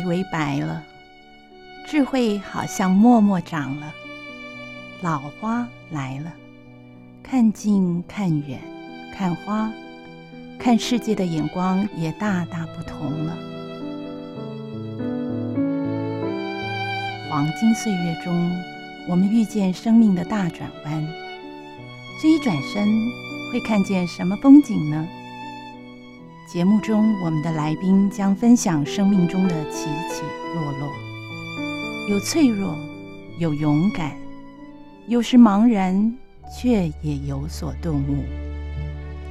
以为白了，智慧好像默默长了。老花来了，看近看远，看花，看世界的眼光也大大不同了。黄金岁月中，我们遇见生命的大转弯。这一转身，会看见什么风景呢？节目中，我们的来宾将分享生命中的起起落落，有脆弱，有勇敢，有时茫然，却也有所顿悟。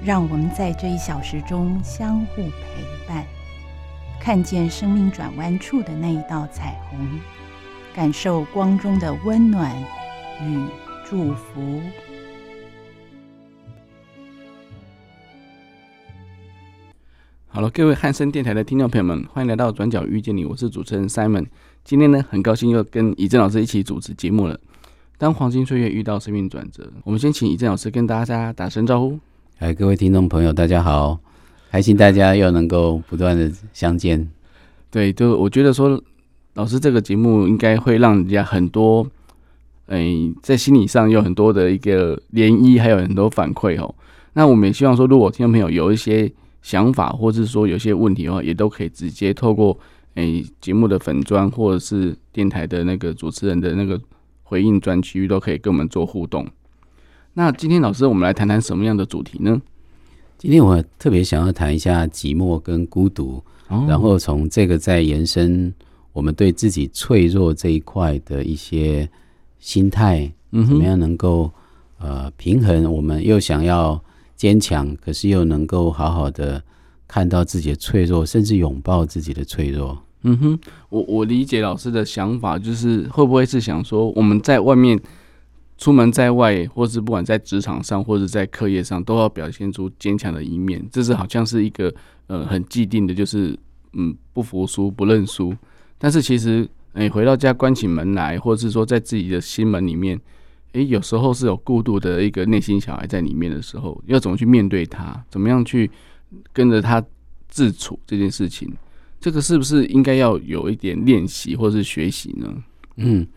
让我们在这一小时中相互陪伴，看见生命转弯处的那一道彩虹，感受光中的温暖与祝福。好了，各位汉声电台的听众朋友们，欢迎来到《转角遇见你》，我是主持人 Simon。今天呢，很高兴又跟以正老师一起主持节目了。当黄金岁月遇到生命转折，我们先请以正老师跟大家打声招呼。哎，各位听众朋友，大家好，开心大家又能够不断的相见。对，就我觉得说，老师这个节目应该会让人家很多，哎，在心理上有很多的一个涟漪，还有很多反馈哦。那我们也希望说，如果听众朋友有一些。想法，或者是说有些问题的话，也都可以直接透过诶节目的粉砖，或者是电台的那个主持人的那个回应专区，都可以跟我们做互动。那今天老师，我们来谈谈什么样的主题呢？今天我特别想要谈一下寂寞跟孤独，哦、然后从这个再延伸我们对自己脆弱这一块的一些心态，嗯，怎么样能够呃平衡？我们又想要。坚强，可是又能够好好的看到自己的脆弱，甚至拥抱自己的脆弱。嗯哼，我我理解老师的想法，就是会不会是想说，我们在外面出门在外，或是不管在职场上，或者在课业上，都要表现出坚强的一面。这是好像是一个呃很既定的，就是嗯不服输、不认输。但是其实，哎，回到家关起门来，或者是说在自己的心门里面。诶，有时候是有过度的一个内心小孩在里面的时候，要怎么去面对他？怎么样去跟着他自处这件事情？这个是不是应该要有一点练习或是学习呢？嗯，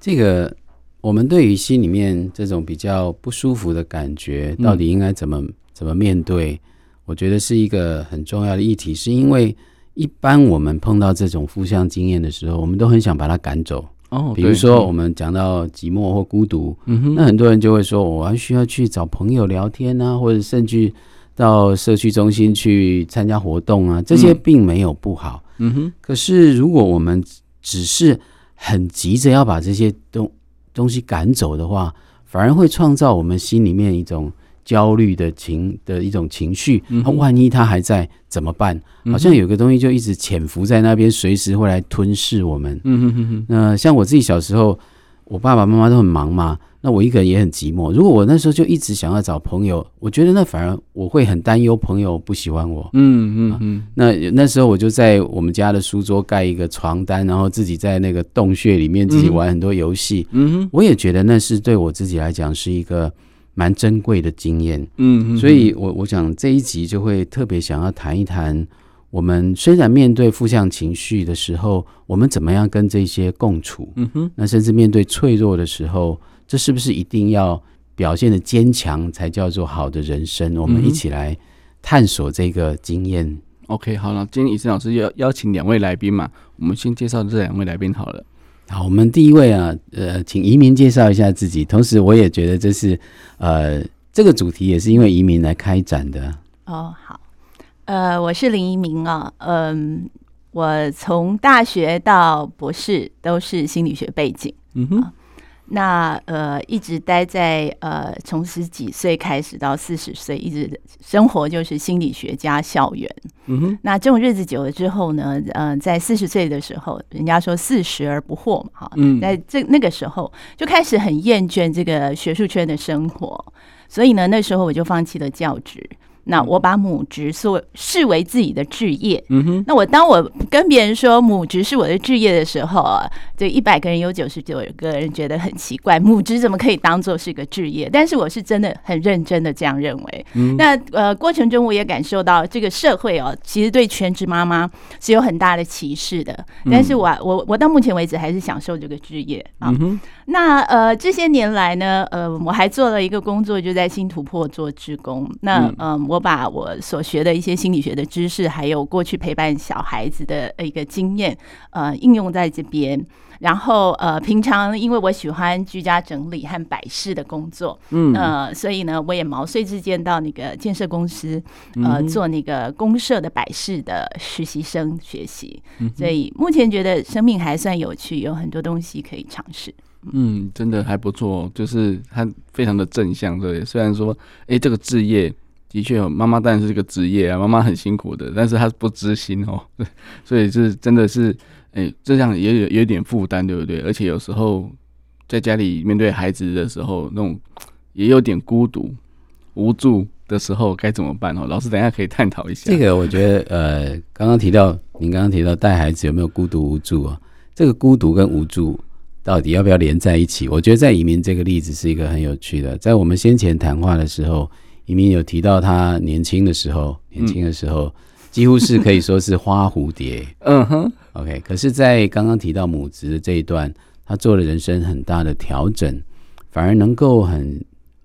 这个我们对于心里面这种比较不舒服的感觉，到底应该怎么、嗯、怎么面对？我觉得是一个很重要的议题，是因为一般我们碰到这种负向经验的时候，我们都很想把它赶走。哦，比如说我们讲到寂寞或孤独，嗯哼，那很多人就会说，我还需要去找朋友聊天啊，或者甚至到社区中心去参加活动啊，这些并没有不好，嗯哼。可是如果我们只是很急着要把这些东东西赶走的话，反而会创造我们心里面一种。焦虑的情的一种情绪，那万一他还在怎么办？好像有个东西就一直潜伏在那边，随时会来吞噬我们。嗯哼哼哼。那像我自己小时候，我爸爸妈妈都很忙嘛，那我一个人也很寂寞。如果我那时候就一直想要找朋友，我觉得那反而我会很担忧朋友不喜欢我。嗯嗯嗯。那那时候我就在我们家的书桌盖一个床单，然后自己在那个洞穴里面自己玩很多游戏。嗯哼。我也觉得那是对我自己来讲是一个。蛮珍贵的经验，嗯，所以我我想这一集就会特别想要谈一谈，我们虽然面对负向情绪的时候，我们怎么样跟这些共处，嗯哼，那甚至面对脆弱的时候，这是不是一定要表现的坚强才叫做好的人生？我们一起来探索这个经验。OK，好了，今天以正老师邀邀请两位来宾嘛，我们先介绍这两位来宾好了。好，我们第一位啊，呃，请移民介绍一下自己。同时，我也觉得这是，呃，这个主题也是因为移民来开展的。哦，好，呃，我是林移民啊，嗯，我从大学到博士都是心理学背景，嗯哼，那呃，一直待在呃，从十几岁开始到四十岁，一直生活就是心理学家校园。嗯哼，那这种日子久了之后呢，呃，在四十岁的时候，人家说四十而不惑嘛，哈，嗯，在这那个时候就开始很厌倦这个学术圈的生活，所以呢，那时候我就放弃了教职。那我把母职所视为自己的置业。嗯哼。那我当我跟别人说母职是我的置业的时候啊，这一百个人有九十九个人觉得很奇怪，母职怎么可以当做是个置业？但是我是真的很认真的这样认为。嗯。那呃过程中我也感受到这个社会哦，其实对全职妈妈是有很大的歧视的。但是我我我到目前为止还是享受这个置业啊。嗯哼。那呃这些年来呢，呃我还做了一个工作，就在新突破做职工。那嗯。我把我所学的一些心理学的知识，还有过去陪伴小孩子的一个经验，呃，应用在这边。然后呃，平常因为我喜欢居家整理和摆饰的工作，嗯，呃，所以呢，我也毛遂自荐到那个建设公司，呃，做那个公社的摆饰的实习生学习。所以目前觉得生命还算有趣，有很多东西可以尝试。嗯，真的还不错，就是它非常的正向，对。虽然说，哎，这个置业。的确，妈妈当然是这个职业啊，妈妈很辛苦的，但是她不知心哦，所以是真的是，哎、这样也有有点负担，对不对？而且有时候在家里面对孩子的时候，那种也有点孤独、无助的时候，该怎么办哦？老师，等一下可以探讨一下。这个我觉得，呃，刚刚提到您刚刚提到带孩子有没有孤独无助啊？这个孤独跟无助到底要不要连在一起？我觉得在移民这个例子是一个很有趣的，在我们先前谈话的时候。移民有提到他年轻的时候，年轻的时候几乎是可以说是花蝴蝶。嗯哼，OK。可是，在刚刚提到母职的这一段，他做了人生很大的调整，反而能够很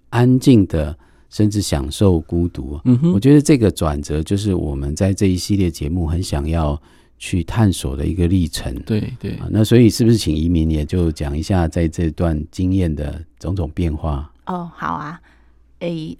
安静的，甚至享受孤独。嗯哼，我觉得这个转折就是我们在这一系列节目很想要去探索的一个历程。对对。那所以是不是请移民也就讲一下在这段经验的种种变化？哦，好啊，诶。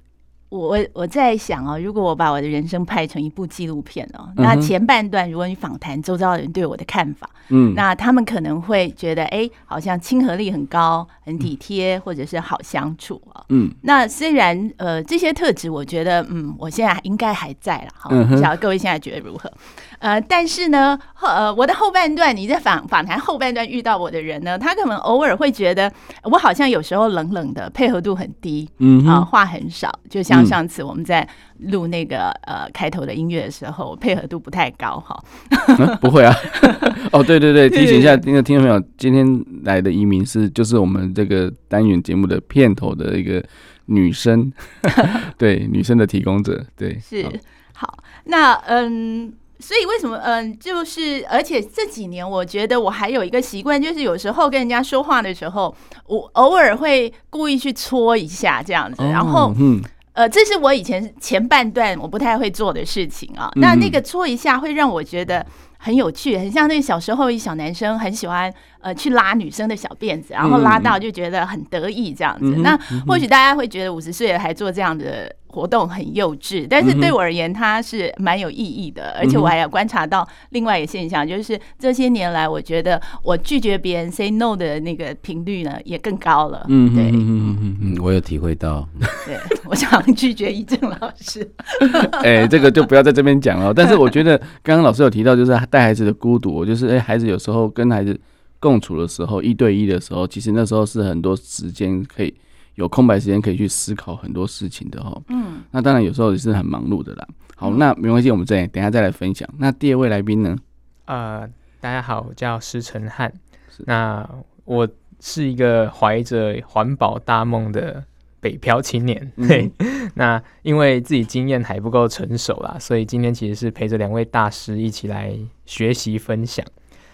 我我我在想哦，如果我把我的人生拍成一部纪录片哦，那前半段如果你访谈周遭的人对我的看法，嗯，那他们可能会觉得，哎，好像亲和力很高，很体贴，或者是好相处啊，嗯，那虽然呃这些特质，我觉得嗯，我现在应该还在了哈，不晓得各位现在觉得如何？呃，但是呢，呃，我的后半段，你在访访谈后半段遇到我的人呢，他可能偶尔会觉得我好像有时候冷冷的，配合度很低，嗯啊，话很少，就像。上次我们在录那个呃开头的音乐的时候，配合度不太高哈、啊。不会啊，哦对对对，提醒一下那个听众朋友，今天来的移民是就是我们这个单元节目的片头的一个女生，对女生的提供者，对是好。那嗯，所以为什么嗯，就是而且这几年我觉得我还有一个习惯，就是有时候跟人家说话的时候，我偶尔会故意去搓一下这样子，然后嗯。呃，这是我以前前半段我不太会做的事情啊。那那个搓一下会让我觉得很有趣，很像那个小时候一小男生很喜欢呃去拉女生的小辫子，然后拉到就觉得很得意这样子。那或许大家会觉得五十岁了还做这样的。活动很幼稚，但是对我而言，它是蛮有意义的。而且我还要观察到另外一个现象，就是这些年来，我觉得我拒绝别人 say no 的那个频率呢，也更高了。嗯，对，嗯嗯嗯，我有体会到。对，我想拒绝一正老师。哎，这个就不要在这边讲了。但是我觉得刚刚老师有提到，就是带孩子的孤独，就是哎，孩子有时候跟孩子共处的时候，一对一的时候，其实那时候是很多时间可以。有空白时间可以去思考很多事情的哈，嗯，那当然有时候也是很忙碌的啦。好，那没关系，我们再等一下再来分享。那第二位来宾呢？呃，大家好，我叫石晨翰。那我是一个怀着环保大梦的北漂青年。对，嗯、那因为自己经验还不够成熟啦，所以今天其实是陪着两位大师一起来学习分享。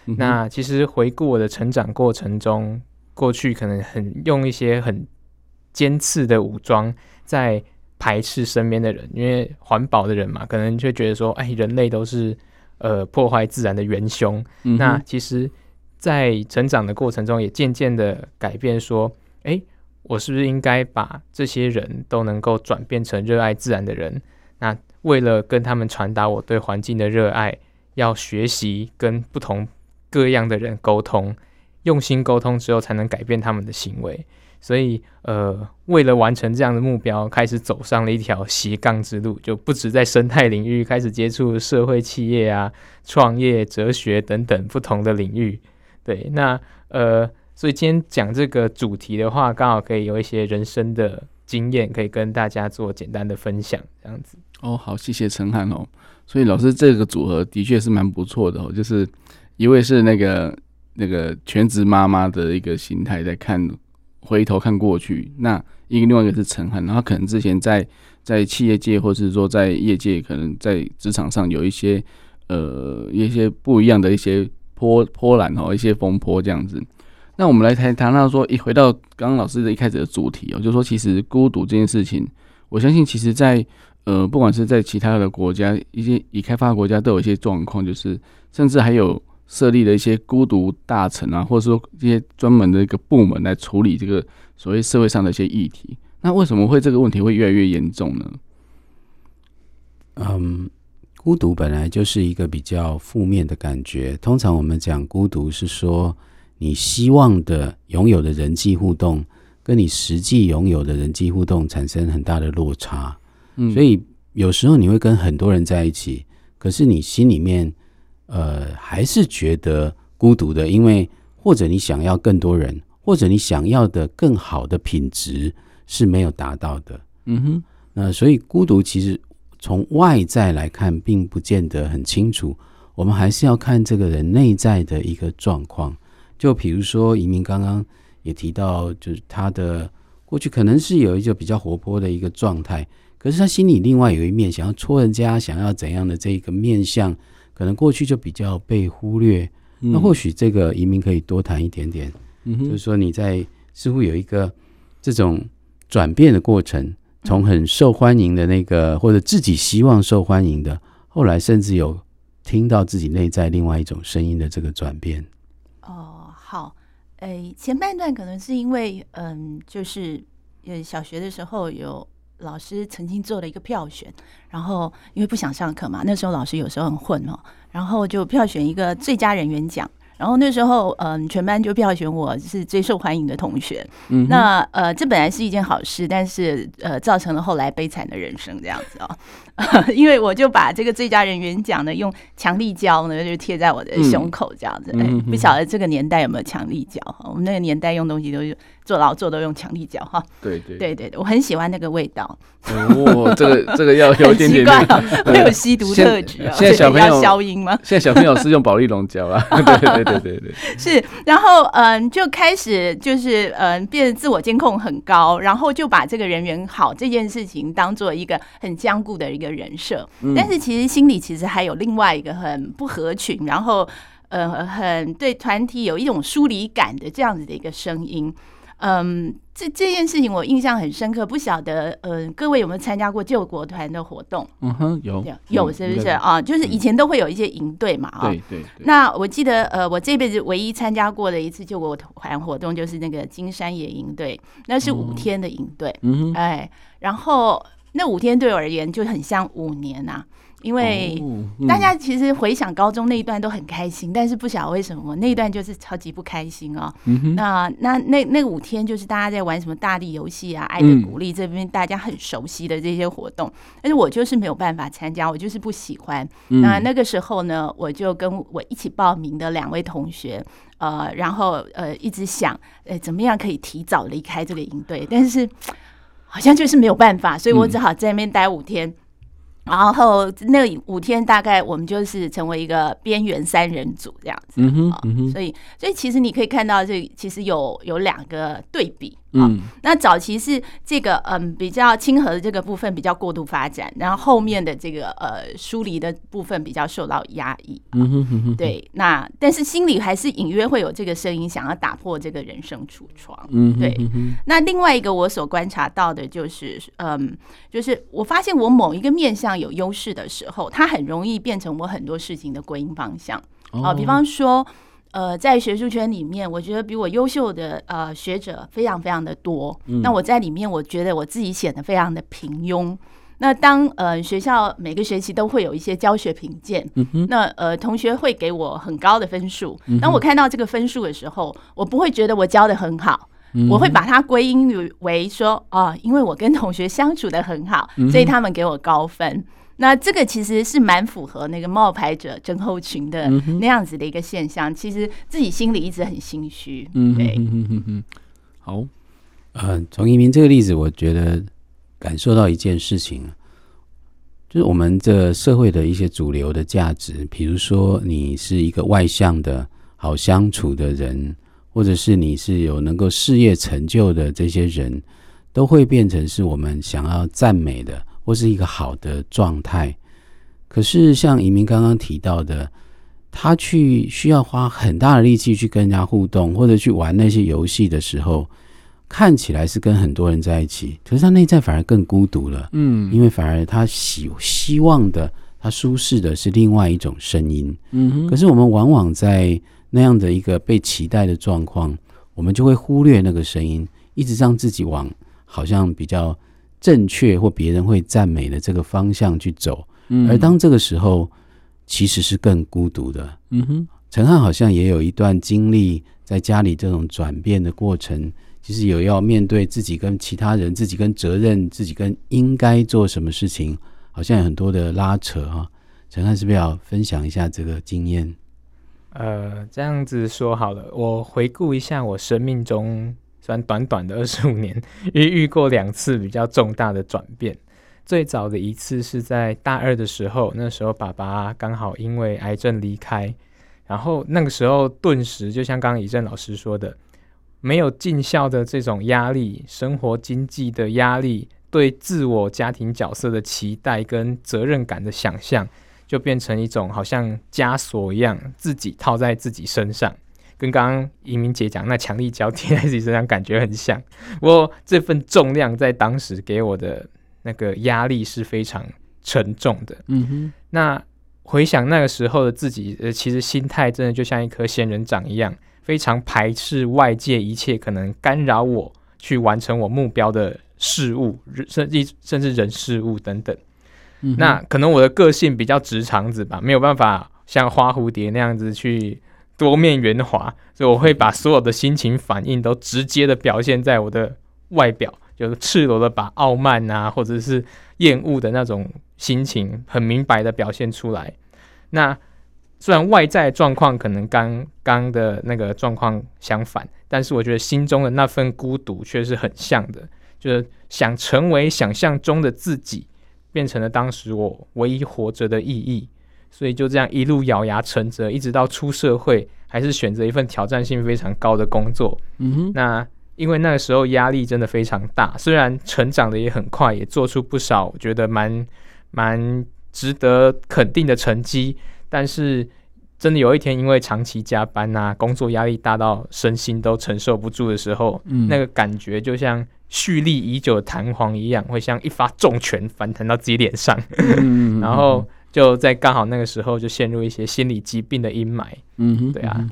嗯、那其实回顾我的成长过程中，过去可能很用一些很尖刺的武装在排斥身边的人，因为环保的人嘛，可能就觉得说，哎，人类都是呃破坏自然的元凶。嗯、那其实，在成长的过程中，也渐渐的改变，说，哎，我是不是应该把这些人都能够转变成热爱自然的人？那为了跟他们传达我对环境的热爱，要学习跟不同各样的人沟通。用心沟通之后，才能改变他们的行为。所以，呃，为了完成这样的目标，开始走上了一条斜杠之路，就不止在生态领域开始接触社会企业啊、创业、哲学等等不同的领域。对，那呃，所以今天讲这个主题的话，刚好可以有一些人生的经验，可以跟大家做简单的分享，这样子。哦，好，谢谢承翰哦。所以老师这个组合的确是蛮不错的哦，就是一位是那个那个全职妈妈的一个心态在看。回头看过去，那一个另外一个是承翰，然后可能之前在在企业界，或是说在业界，可能在职场上有一些呃一些不一样的一些波波澜哦，一些风波这样子。那我们来谈谈到说，一回到刚刚老师的一开始的主题哦，就是说其实孤独这件事情，我相信其实在呃不管是在其他的国家，一些已开发国家都有一些状况，就是甚至还有。设立了一些孤独大臣啊，或者说一些专门的一个部门来处理这个所谓社会上的一些议题。那为什么会这个问题会越来越严重呢？嗯，孤独本来就是一个比较负面的感觉。通常我们讲孤独是说，你希望的拥有的人际互动，跟你实际拥有的人际互动产生很大的落差。嗯，所以有时候你会跟很多人在一起，可是你心里面。呃，还是觉得孤独的，因为或者你想要更多人，或者你想要的更好的品质是没有达到的。嗯哼，那所以孤独其实从外在来看，并不见得很清楚。我们还是要看这个人内在的一个状况。就比如说，移民刚刚也提到，就是他的过去可能是有一个比较活泼的一个状态，可是他心里另外有一面想要戳人家，想要怎样的这个面相。可能过去就比较被忽略，嗯、那或许这个移民可以多谈一点点，嗯、就是说你在似乎有一个这种转变的过程，从很受欢迎的那个或者自己希望受欢迎的，后来甚至有听到自己内在另外一种声音的这个转变。诶，前半段可能是因为嗯，就是呃小学的时候有。老师曾经做了一个票选，然后因为不想上课嘛，那时候老师有时候很混哦，然后就票选一个最佳人员奖。然后那时候，嗯，全班就票选我是最受欢迎的同学。嗯，那呃，这本来是一件好事，但是呃，造成了后来悲惨的人生这样子哦。因为我就把这个最佳人员奖呢，用强力胶呢就贴在我的胸口这样子。不晓得这个年代有没有强力胶？我们那个年代用东西都是做劳作都用强力胶哈。对对对对，我很喜欢那个味道。哦，这个这个要 有点点，很奇怪、哦，会有吸毒特质。现在小朋友消音吗？现在小朋友是用保利龙胶啊。对对对对对，是。然后嗯，就开始就是嗯，变得自我监控很高，然后就把这个人缘好这件事情当做一个很僵固的一个。人设，但是其实心里其实还有另外一个很不合群，然后呃很对团体有一种疏离感的这样子的一个声音。嗯，这这件事情我印象很深刻，不晓得呃各位有没有参加过救国团的活动？嗯哼，有有是不是啊？就是以前都会有一些营队嘛啊。对对。那我记得呃我这辈子唯一参加过的一次救国团活动就是那个金山野营队，那是五天的营队。嗯哼。哎，然后。那五天对我而言就很像五年呐、啊，因为大家其实回想高中那一段都很开心，但是不晓得为什么那一段就是超级不开心啊、哦。嗯、那那那那五天就是大家在玩什么大力游戏啊、爱的鼓励这边大家很熟悉的这些活动，但是我就是没有办法参加，我就是不喜欢。那那个时候呢，我就跟我一起报名的两位同学，呃，然后呃一直想，呃，怎么样可以提早离开这个营队，但是。好像就是没有办法，所以我只好在那边待五天。然后那五天大概我们就是成为一个边缘三人组这样子，嗯哼，嗯哼，所以所以其实你可以看到这其实有有两个对比，嗯，那早期是这个嗯比较亲和的这个部分比较过度发展，然后后面的这个呃疏离的部分比较受到压抑，嗯哼哼哼，对，那但是心里还是隐约会有这个声音想要打破这个人生橱窗，嗯，对，那另外一个我所观察到的就是嗯，就是我发现我某一个面向。有优势的时候，它很容易变成我很多事情的归因方向。啊，比方说，呃，在学术圈里面，我觉得比我优秀的呃学者非常非常的多。那我在里面，我觉得我自己显得非常的平庸。那当呃学校每个学期都会有一些教学评鉴，嗯，那呃同学会给我很高的分数。当我看到这个分数的时候，我不会觉得我教的很好，我会把它归因于为说哦，因为我跟同学相处的很好，所以他们给我高分。那这个其实是蛮符合那个冒牌者症候群的那样子的一个现象。其实自己心里一直很心虚。嗯，对，好。呃，从移民这个例子，我觉得感受到一件事情，就是我们这社会的一些主流的价值，比如说你是一个外向的、好相处的人，或者是你是有能够事业成就的这些人，都会变成是我们想要赞美的，或是一个好的状态。可是像移民刚刚提到的，他去需要花很大的力气去跟人家互动，或者去玩那些游戏的时候。看起来是跟很多人在一起，可是他内在反而更孤独了。嗯，因为反而他希希望的，他舒适的是另外一种声音。嗯，可是我们往往在那样的一个被期待的状况，我们就会忽略那个声音，一直让自己往好像比较正确或别人会赞美的这个方向去走。嗯，而当这个时候，其实是更孤独的。嗯哼，陈汉好像也有一段经历，在家里这种转变的过程。其实有要面对自己跟其他人，自己跟责任，自己跟应该做什么事情，好像有很多的拉扯哈。陈汉是不是要分享一下这个经验？呃，这样子说好了，我回顾一下我生命中虽然短短的二十五年，遇遇过两次比较重大的转变。最早的一次是在大二的时候，那时候爸爸刚好因为癌症离开，然后那个时候顿时就像刚刚怡正老师说的。没有尽孝的这种压力，生活经济的压力，对自我家庭角色的期待跟责任感的想象，就变成一种好像枷锁一样，自己套在自己身上，跟刚刚移民姐讲那强力胶贴在自己身上感觉很像。不过这份重量在当时给我的那个压力是非常沉重的。嗯哼，那回想那个时候的自己，呃，其实心态真的就像一颗仙人掌一样。非常排斥外界一切可能干扰我去完成我目标的事物，甚至甚至人事物等等。嗯、那可能我的个性比较直肠子吧，没有办法像花蝴蝶那样子去多面圆滑，所以我会把所有的心情反应都直接的表现在我的外表，就是赤裸的把傲慢啊，或者是厌恶的那种心情，很明白的表现出来。那虽然外在状况可能刚刚的那个状况相反，但是我觉得心中的那份孤独却是很像的，就是想成为想象中的自己，变成了当时我唯一活着的意义。所以就这样一路咬牙撑着，一直到出社会，还是选择一份挑战性非常高的工作。嗯哼，那因为那个时候压力真的非常大，虽然成长的也很快，也做出不少我觉得蛮蛮值得肯定的成绩。但是，真的有一天，因为长期加班呐、啊，工作压力大到身心都承受不住的时候，嗯、那个感觉就像蓄力已久的弹簧一样，会像一发重拳反弹到自己脸上，嗯、然后就在刚好那个时候就陷入一些心理疾病的阴霾。嗯哼，对啊，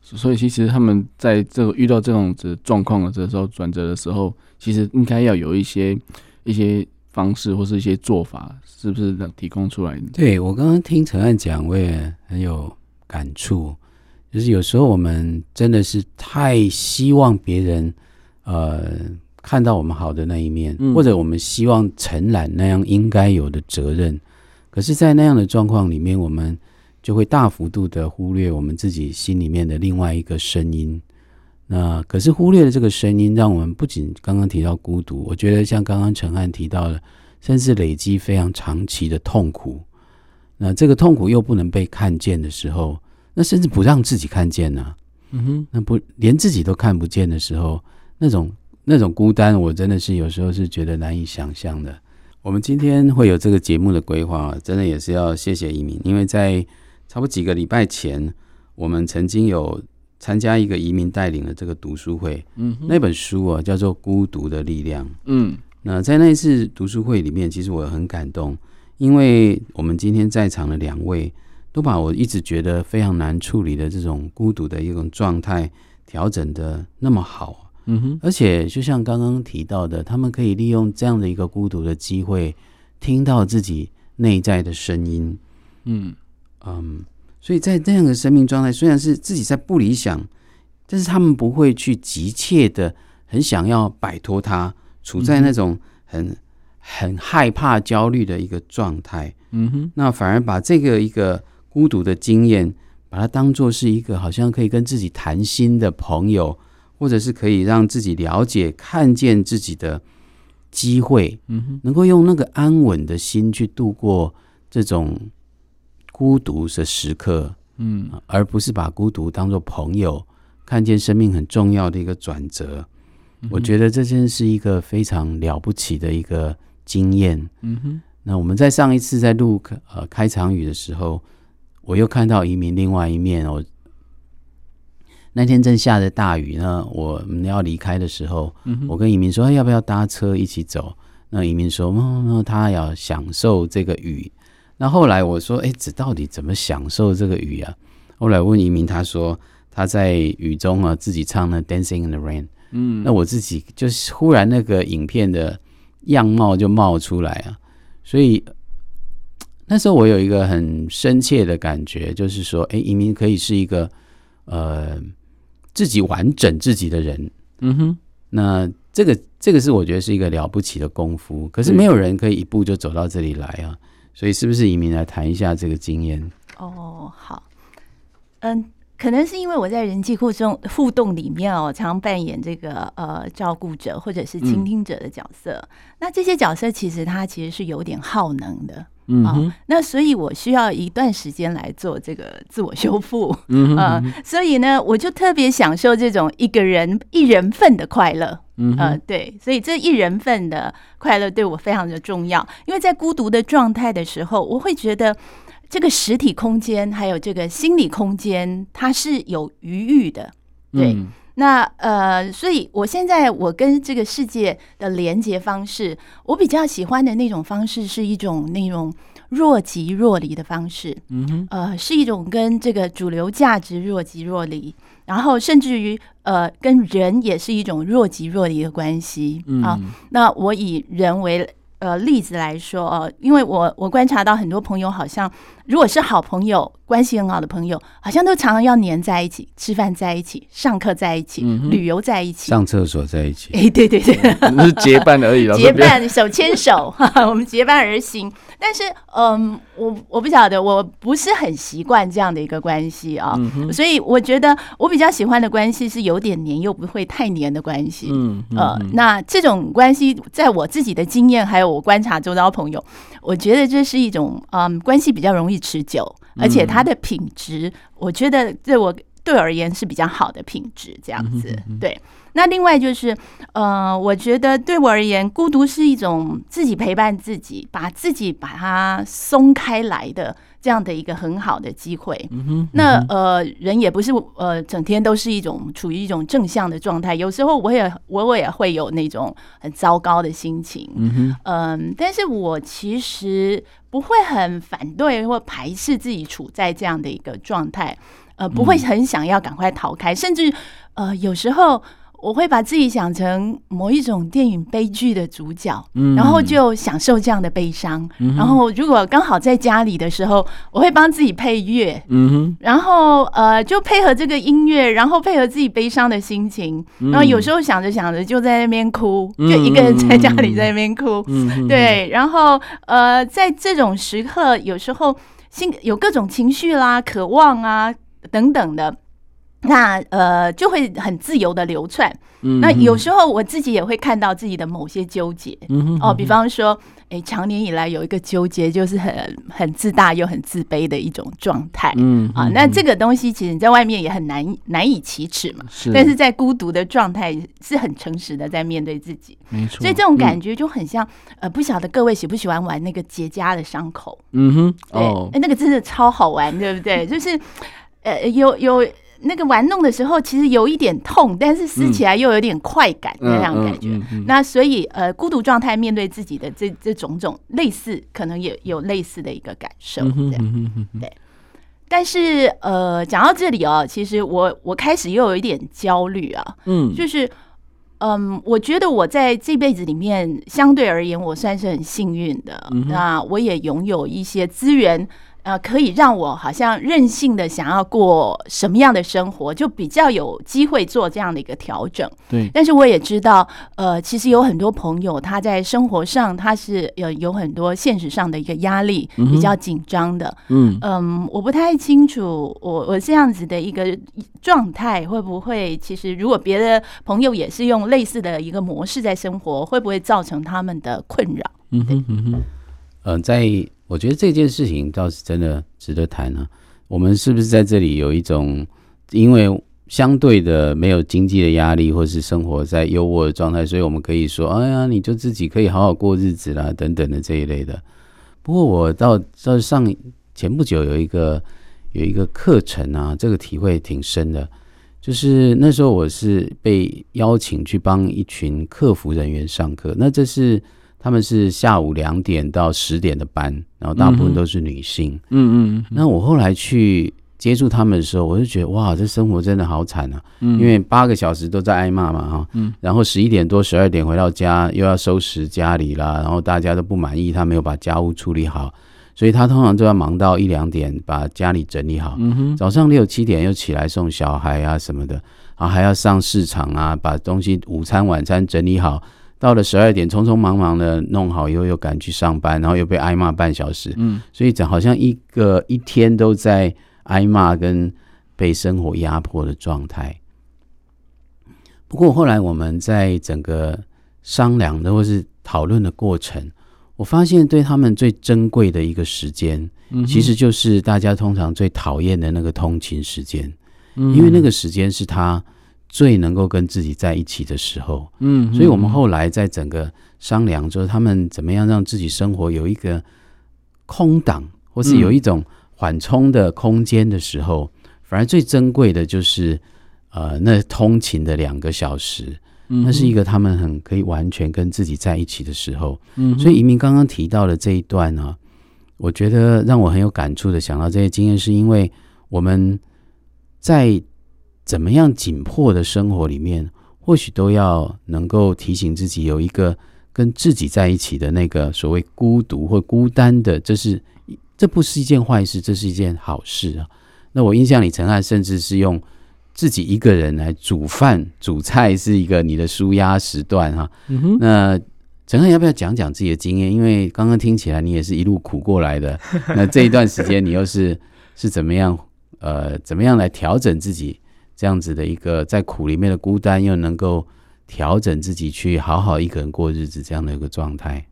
所以其实他们在这个遇到这种子状况的这时候转折的时候，其实应该要有一些一些。方式或是一些做法，是不是能提供出来的？对，我刚刚听承翰讲，我也很有感触。就是有时候我们真的是太希望别人呃看到我们好的那一面，嗯、或者我们希望承揽那样应该有的责任。可是，在那样的状况里面，我们就会大幅度的忽略我们自己心里面的另外一个声音。那可是忽略了这个声音，让我们不仅刚刚提到孤独，我觉得像刚刚陈汉提到的，甚至累积非常长期的痛苦。那这个痛苦又不能被看见的时候，那甚至不让自己看见呢、啊？嗯哼，那不连自己都看不见的时候，那种那种孤单，我真的是有时候是觉得难以想象的。我们今天会有这个节目的规划，真的也是要谢谢移民，因为在差不多几个礼拜前，我们曾经有。参加一个移民带领的这个读书会，嗯哼，那本书啊叫做《孤独的力量》，嗯，那在那一次读书会里面，其实我很感动，因为我们今天在场的两位都把我一直觉得非常难处理的这种孤独的一种状态调整的那么好，嗯哼，而且就像刚刚提到的，他们可以利用这样的一个孤独的机会，听到自己内在的声音。嗯嗯，所以在这样的生命状态，虽然是自己在不理想，但是他们不会去急切的很想要摆脱它，处在那种很很害怕、焦虑的一个状态。嗯哼，那反而把这个一个孤独的经验，把它当做是一个好像可以跟自己谈心的朋友，或者是可以让自己了解、看见自己的机会。嗯哼，能够用那个安稳的心去度过这种。孤独的时刻，嗯，而不是把孤独当做朋友，看见生命很重要的一个转折。嗯、我觉得这真是一个非常了不起的一个经验。嗯哼，那我们在上一次在录呃开场语的时候，我又看到移民另外一面。我那天正下着大雨呢，我们要离开的时候，嗯、我跟移民说、哎、要不要搭车一起走？那移民说，嗯，他要享受这个雨。那后来我说：“哎，这到底怎么享受这个雨啊？”后来问移民，他说他在雨中啊自己唱了《Dancing in the Rain》。嗯，那我自己就是忽然那个影片的样貌就冒出来啊，所以那时候我有一个很深切的感觉，就是说，哎，移民可以是一个呃自己完整自己的人。嗯哼，那这个这个是我觉得是一个了不起的功夫，可是没有人可以一步就走到这里来啊。所以，是不是移民来谈一下这个经验？哦，好，嗯，可能是因为我在人际互动互动里面哦，常扮演这个呃照顾者或者是倾听者的角色。嗯、那这些角色其实他其实是有点耗能的，嗯那所以我需要一段时间来做这个自我修复，嗯所以呢，我就特别享受这种一个人一人份的快乐。嗯呃，对，所以这一人份的快乐对我非常的重要，因为在孤独的状态的时候，我会觉得这个实体空间还有这个心理空间，它是有余裕的。对，嗯、那呃，所以我现在我跟这个世界的连接方式，我比较喜欢的那种方式是一种那种若即若离的方式。嗯哼，呃，是一种跟这个主流价值若即若离。然后，甚至于，呃，跟人也是一种若即若离的关系。嗯、啊。那我以人为呃例子来说，呃，因为我我观察到很多朋友好像。如果是好朋友，关系很好的朋友，好像都常常要黏在一起，吃饭在一起，上课在一起，嗯、旅游在一起，上厕所在一起。哎，对对对，那是结伴而已了。结伴手牵手，我们结伴而行。但是，嗯，我我不晓得，我不是很习惯这样的一个关系啊。嗯、所以，我觉得我比较喜欢的关系是有点黏又不会太黏的关系。嗯，嗯呃，那这种关系，在我自己的经验，还有我观察周遭朋友，我觉得这是一种嗯关系比较容易持久，而且它的品质，我觉得对我对我而言是比较好的品质，这样子。对，那另外就是，呃，我觉得对我而言，孤独是一种自己陪伴自己，把自己把它松开来的。这样的一个很好的机会，嗯哼，那呃，人也不是呃，整天都是一种处于一种正向的状态，有时候我也我我也会有那种很糟糕的心情，嗯哼，嗯，但是我其实不会很反对或排斥自己处在这样的一个状态，呃，不会很想要赶快逃开，甚至呃，有时候。我会把自己想成某一种电影悲剧的主角，嗯、然后就享受这样的悲伤。嗯、然后如果刚好在家里的时候，我会帮自己配乐，嗯、哼然后呃就配合这个音乐，然后配合自己悲伤的心情。嗯、然后有时候想着想着就在那边哭，嗯、就一个人在家里在那边哭。嗯、对，然后呃在这种时刻，有时候心有各种情绪啦、渴望啊等等的。那呃，就会很自由的流窜。嗯、那有时候我自己也会看到自己的某些纠结。嗯、哼哦，比方说，哎，长年以来有一个纠结，就是很很自大又很自卑的一种状态。嗯啊，那这个东西其实你在外面也很难难以启齿嘛。是。但是在孤独的状态是很诚实的在面对自己。没错。所以这种感觉就很像、嗯、呃，不晓得各位喜不喜欢玩那个结痂的伤口？嗯哼。哦。哎，那个真的超好玩，对不对？就是呃，有有。那个玩弄的时候，其实有一点痛，但是撕起来又有点快感，嗯、那样感觉。那所以，呃，孤独状态面对自己的这这种种类似，可能也有类似的一个感受，这样。对。但是，呃，讲到这里哦，其实我我开始又有一点焦虑啊。嗯。就是嗯，我觉得我在这辈子里面，相对而言，我算是很幸运的。嗯、那我也拥有一些资源。呃，可以让我好像任性的想要过什么样的生活，就比较有机会做这样的一个调整。对，但是我也知道，呃，其实有很多朋友他在生活上他是有有很多现实上的一个压力，比较紧张的。嗯嗯，我不太清楚，我我这样子的一个状态会不会，其实如果别的朋友也是用类似的一个模式在生活，会不会造成他们的困扰？嗯哼嗯哼，嗯、在。我觉得这件事情倒是真的值得谈、啊。我们是不是在这里有一种，因为相对的没有经济的压力，或是生活在优渥的状态，所以我们可以说，哎呀，你就自己可以好好过日子啦，等等的这一类的。不过我到到上前不久有一个有一个课程啊，这个体会挺深的，就是那时候我是被邀请去帮一群客服人员上课，那这是。他们是下午两点到十点的班，然后大部分都是女性。嗯嗯。那我后来去接触他们的时候，我就觉得哇，这生活真的好惨啊！嗯。因为八个小时都在挨骂嘛，哈。嗯。然后十一点多、十二点回到家，又要收拾家里啦，然后大家都不满意他没有把家务处理好，所以他通常都要忙到一两点把家里整理好。嗯哼。早上六七点又起来送小孩啊什么的，然后还要上市场啊，把东西午餐晚餐整理好。到了十二点，匆匆忙忙的弄好以后，又赶去上班，然后又被挨骂半小时。嗯，所以好像一个一天都在挨骂跟被生活压迫的状态。不过后来我们在整个商量的或是讨论的过程，我发现对他们最珍贵的一个时间，其实就是大家通常最讨厌的那个通勤时间，因为那个时间是他。最能够跟自己在一起的时候，嗯，所以我们后来在整个商量，就是他们怎么样让自己生活有一个空档，或是有一种缓冲的空间的时候，反而最珍贵的就是呃，那通勤的两个小时，那是一个他们很可以完全跟自己在一起的时候。嗯，所以移民刚刚提到的这一段呢，我觉得让我很有感触的想到这些经验，是因为我们在。怎么样紧迫的生活里面，或许都要能够提醒自己有一个跟自己在一起的那个所谓孤独或孤单的，这是这不是一件坏事，这是一件好事啊。那我印象里，陈汉甚至是用自己一个人来煮饭、煮菜，是一个你的舒压时段哈。嗯哼。那陈汉要不要讲讲自己的经验？因为刚刚听起来你也是一路苦过来的，那这一段时间你又是是怎么样？呃，怎么样来调整自己？这样子的一个在苦里面的孤单，又能够调整自己去好好一个人过日子，这样的一个状态。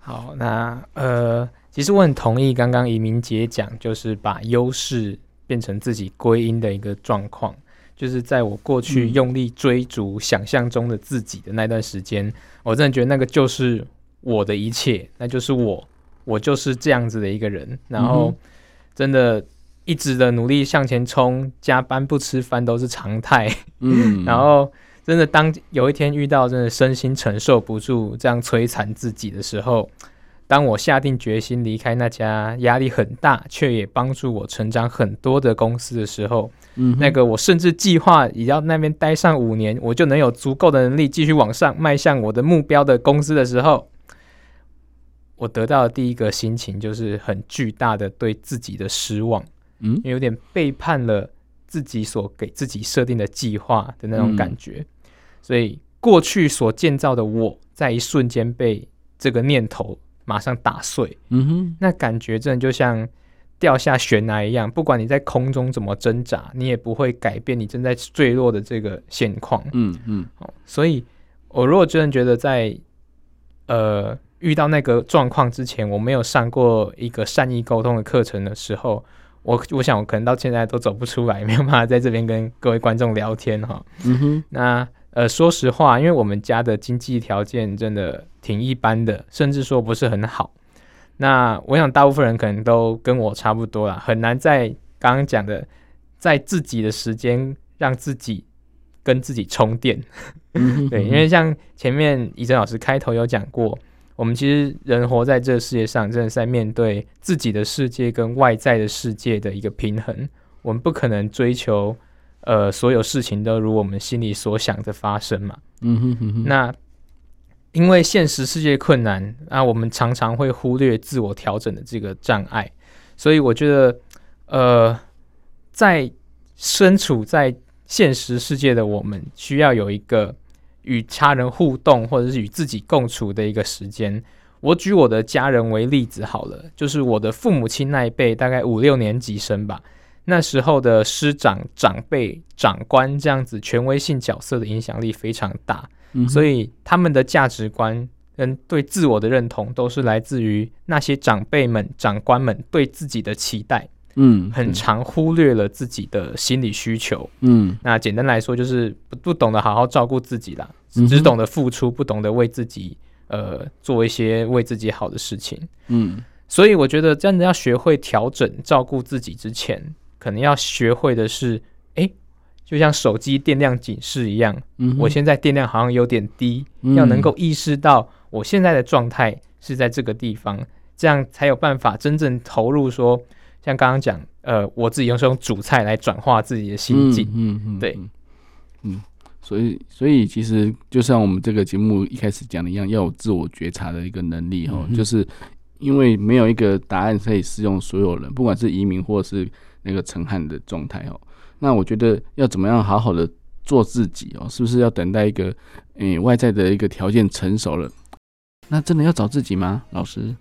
好，那呃，其实我很同意刚刚移民姐讲，就是把优势变成自己归因的一个状况。就是在我过去用力追逐想象中的自己的那段时间，嗯、我真的觉得那个就是我的一切，那就是我，我就是这样子的一个人。然后真的。一直的努力向前冲，加班不吃饭都是常态。嗯，然后真的当有一天遇到真的身心承受不住这样摧残自己的时候，当我下定决心离开那家压力很大却也帮助我成长很多的公司的时候，嗯，那个我甚至计划也要那边待上五年，我就能有足够的能力继续往上迈向我的目标的公司的时候，我得到的第一个心情就是很巨大的对自己的失望。嗯，有点背叛了自己所给自己设定的计划的那种感觉，嗯、所以过去所建造的我在一瞬间被这个念头马上打碎。嗯哼，那感觉真的就像掉下悬崖一样，不管你在空中怎么挣扎，你也不会改变你正在坠落的这个现况。嗯嗯，所以我如果真的觉得在呃遇到那个状况之前，我没有上过一个善意沟通的课程的时候。我我想我可能到现在都走不出来，没有办法在这边跟各位观众聊天哈。嗯哼。那呃，说实话，因为我们家的经济条件真的挺一般的，甚至说不是很好。那我想大部分人可能都跟我差不多啦，很难在刚刚讲的，在自己的时间让自己跟自己充电。嗯哼。对，因为像前面怡珍老师开头有讲过。我们其实人活在这个世界上，真的是在面对自己的世界跟外在的世界的一个平衡。我们不可能追求呃，所有事情都如我们心里所想的发生嘛。嗯哼哼哼。那因为现实世界困难，那我们常常会忽略自我调整的这个障碍，所以我觉得，呃，在身处在现实世界的我们，需要有一个与他人互动或者是与自己共处的一个时间。我举我的家人为例子好了，就是我的父母亲那一辈，大概五六年级生吧，那时候的师长、长辈、长官这样子权威性角色的影响力非常大。所以他们的价值观跟对自我的认同，都是来自于那些长辈们、长官们对自己的期待。嗯，很常忽略了自己的心理需求。嗯，那简单来说，就是不不懂得好好照顾自己啦，只懂得付出，不懂得为自己呃做一些为自己好的事情。嗯，所以我觉得真的要学会调整照顾自己之前，可能要学会的是。哎就像手机电量警示一样，嗯，我现在电量好像有点低，嗯，要能够意识到我现在的状态是在这个地方，这样才有办法真正投入。说像刚刚讲，呃，我自己用这种煮菜来转化自己的心境，嗯嗯，对，嗯，所以所以其实就像我们这个节目一开始讲的一样，要有自我觉察的一个能力哦，嗯，就是因为没有一个答案可以适用所有人，不管是移民或是那个陈汉的状态哦。那我觉得要怎么样好好的做自己哦？是不是要等待一个诶、欸、外在的一个条件成熟了？那真的要找自己吗？老师，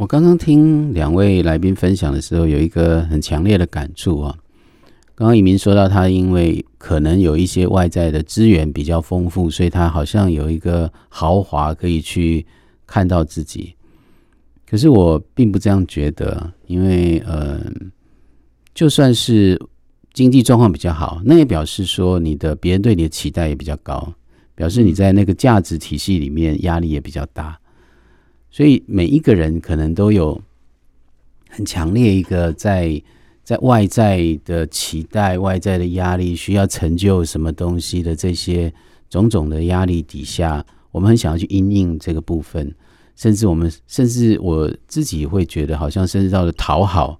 我刚刚听两位来宾分享的时候，有一个很强烈的感触啊。刚刚以明说到他因为可能有一些外在的资源比较丰富，所以他好像有一个豪华可以去看到自己。可是我并不这样觉得，因为呃。就算是经济状况比较好，那也表示说你的别人对你的期待也比较高，表示你在那个价值体系里面压力也比较大。所以每一个人可能都有很强烈一个在在外在的期待、外在的压力，需要成就什么东西的这些种种的压力底下，我们很想要去因应这个部分，甚至我们甚至我自己会觉得，好像甚至到了讨好。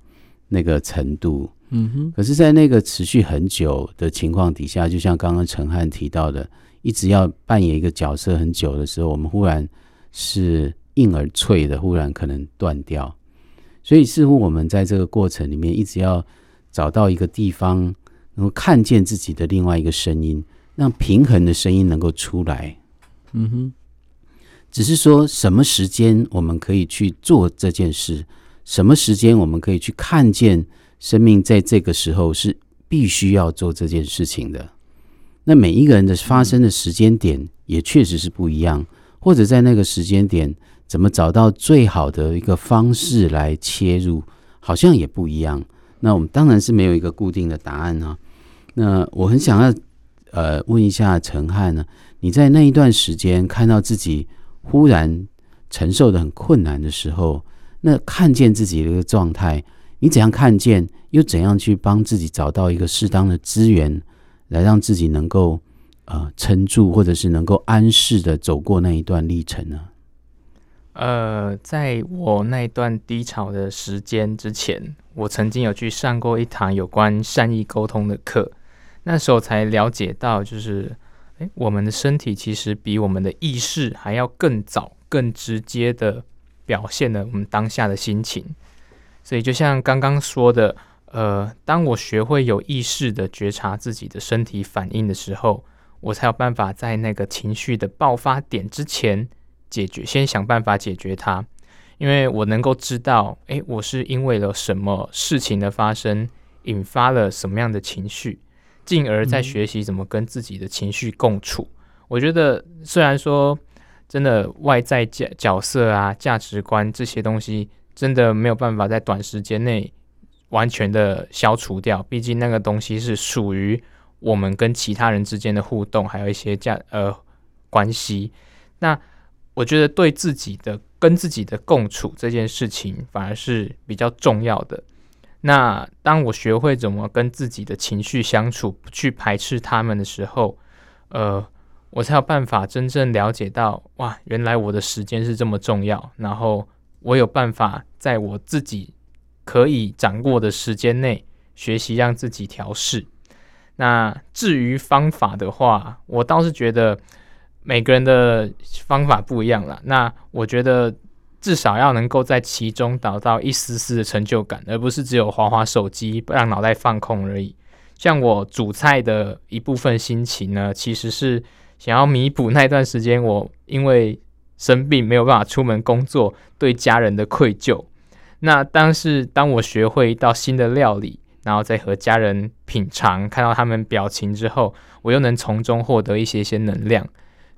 那个程度，嗯哼，可是，在那个持续很久的情况底下，就像刚刚陈汉提到的，一直要扮演一个角色很久的时候，我们忽然是硬而脆的，忽然可能断掉。所以，似乎我们在这个过程里面，一直要找到一个地方，能够看见自己的另外一个声音，让平衡的声音能够出来。嗯哼，只是说什么时间我们可以去做这件事。什么时间我们可以去看见生命在这个时候是必须要做这件事情的？那每一个人的发生的时间点也确实是不一样，或者在那个时间点怎么找到最好的一个方式来切入，好像也不一样。那我们当然是没有一个固定的答案啊。那我很想要呃问一下陈汉呢，你在那一段时间看到自己忽然承受的很困难的时候。那看见自己的一个状态，你怎样看见，又怎样去帮自己找到一个适当的资源，来让自己能够呃撑住，或者是能够安适的走过那一段历程呢？呃，在我那段低潮的时间之前，我曾经有去上过一堂有关善意沟通的课，那时候才了解到，就是诶，我们的身体其实比我们的意识还要更早、更直接的。表现了我们当下的心情，所以就像刚刚说的，呃，当我学会有意识的觉察自己的身体反应的时候，我才有办法在那个情绪的爆发点之前解决，先想办法解决它。因为我能够知道，诶，我是因为了什么事情的发生，引发了什么样的情绪，进而在学习怎么跟自己的情绪共处。我觉得虽然说。真的外在角角色啊，价值观这些东西，真的没有办法在短时间内完全的消除掉。毕竟那个东西是属于我们跟其他人之间的互动，还有一些价呃关系。那我觉得对自己的跟自己的共处这件事情，反而是比较重要的。那当我学会怎么跟自己的情绪相处，不去排斥他们的时候，呃。我才有办法真正了解到，哇，原来我的时间是这么重要。然后我有办法在我自己可以掌握的时间内学习让自己调试。那至于方法的话，我倒是觉得每个人的方法不一样啦。那我觉得至少要能够在其中找到一丝丝的成就感，而不是只有滑滑手机让脑袋放空而已。像我煮菜的一部分心情呢，其实是想要弥补那段时间我因为生病没有办法出门工作对家人的愧疚。那但是当我学会一道新的料理，然后再和家人品尝，看到他们表情之后，我又能从中获得一些些能量。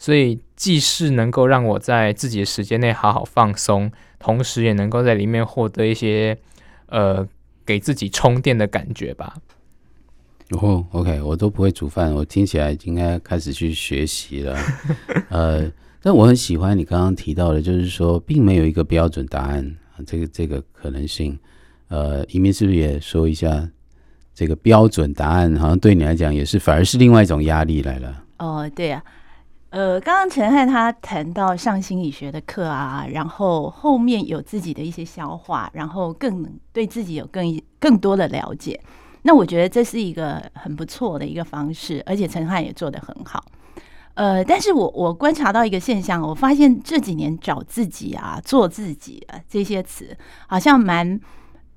所以既是能够让我在自己的时间内好好放松，同时也能够在里面获得一些呃给自己充电的感觉吧。哦，OK，我都不会煮饭，我听起来应该开始去学习了。呃，但我很喜欢你刚刚提到的，就是说，并没有一个标准答案，这个这个可能性。呃，移民是不是也说一下这个标准答案？好像对你来讲也是，反而是另外一种压力来了。哦，对啊，呃，刚刚陈翰他谈到上心理学的课啊，然后后面有自己的一些消化，然后更能对自己有更更多的了解。那我觉得这是一个很不错的一个方式，而且陈翰也做得很好。呃，但是我我观察到一个现象，我发现这几年找自己啊、做自己啊这些词，好像蛮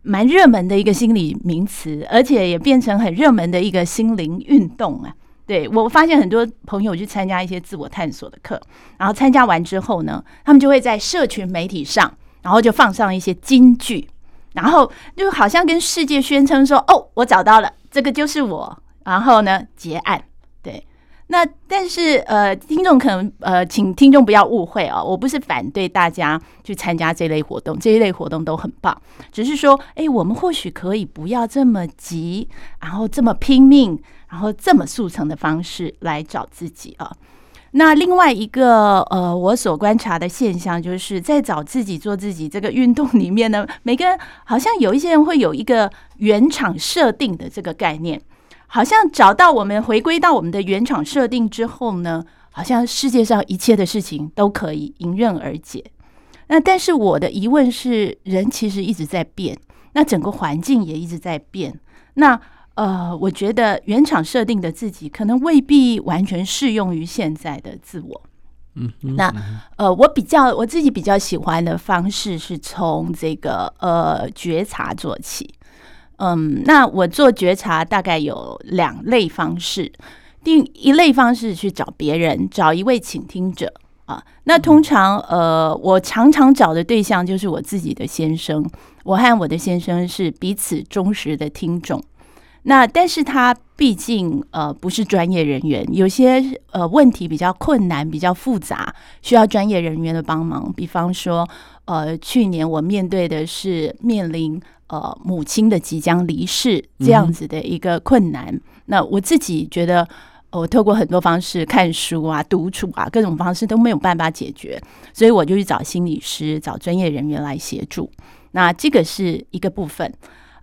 蛮热门的一个心理名词，而且也变成很热门的一个心灵运动啊。对，我发现很多朋友去参加一些自我探索的课，然后参加完之后呢，他们就会在社群媒体上，然后就放上一些金句。然后就好像跟世界宣称说：“哦，我找到了，这个就是我。”然后呢，结案。对，那但是呃，听众可能呃，请听众不要误会哦，我不是反对大家去参加这类活动，这一类活动都很棒。只是说，哎，我们或许可以不要这么急，然后这么拼命，然后这么速成的方式来找自己啊。那另外一个呃，我所观察的现象，就是在找自己做自己这个运动里面呢，每个人好像有一些人会有一个原厂设定的这个概念，好像找到我们回归到我们的原厂设定之后呢，好像世界上一切的事情都可以迎刃而解。那但是我的疑问是，人其实一直在变，那整个环境也一直在变，那。呃，我觉得原厂设定的自己可能未必完全适用于现在的自我。嗯，嗯，那呃，我比较我自己比较喜欢的方式是从这个呃觉察做起。嗯，那我做觉察大概有两类方式。第一类方式去找别人，找一位倾听者啊。那通常呃，我常常找的对象就是我自己的先生。我和我的先生是彼此忠实的听众。那但是他毕竟呃不是专业人员，有些呃问题比较困难、比较复杂，需要专业人员的帮忙。比方说，呃，去年我面对的是面临呃母亲的即将离世这样子的一个困难。嗯、那我自己觉得，我透过很多方式看书啊、独处啊，各种方式都没有办法解决，所以我就去找心理师、找专业人员来协助。那这个是一个部分。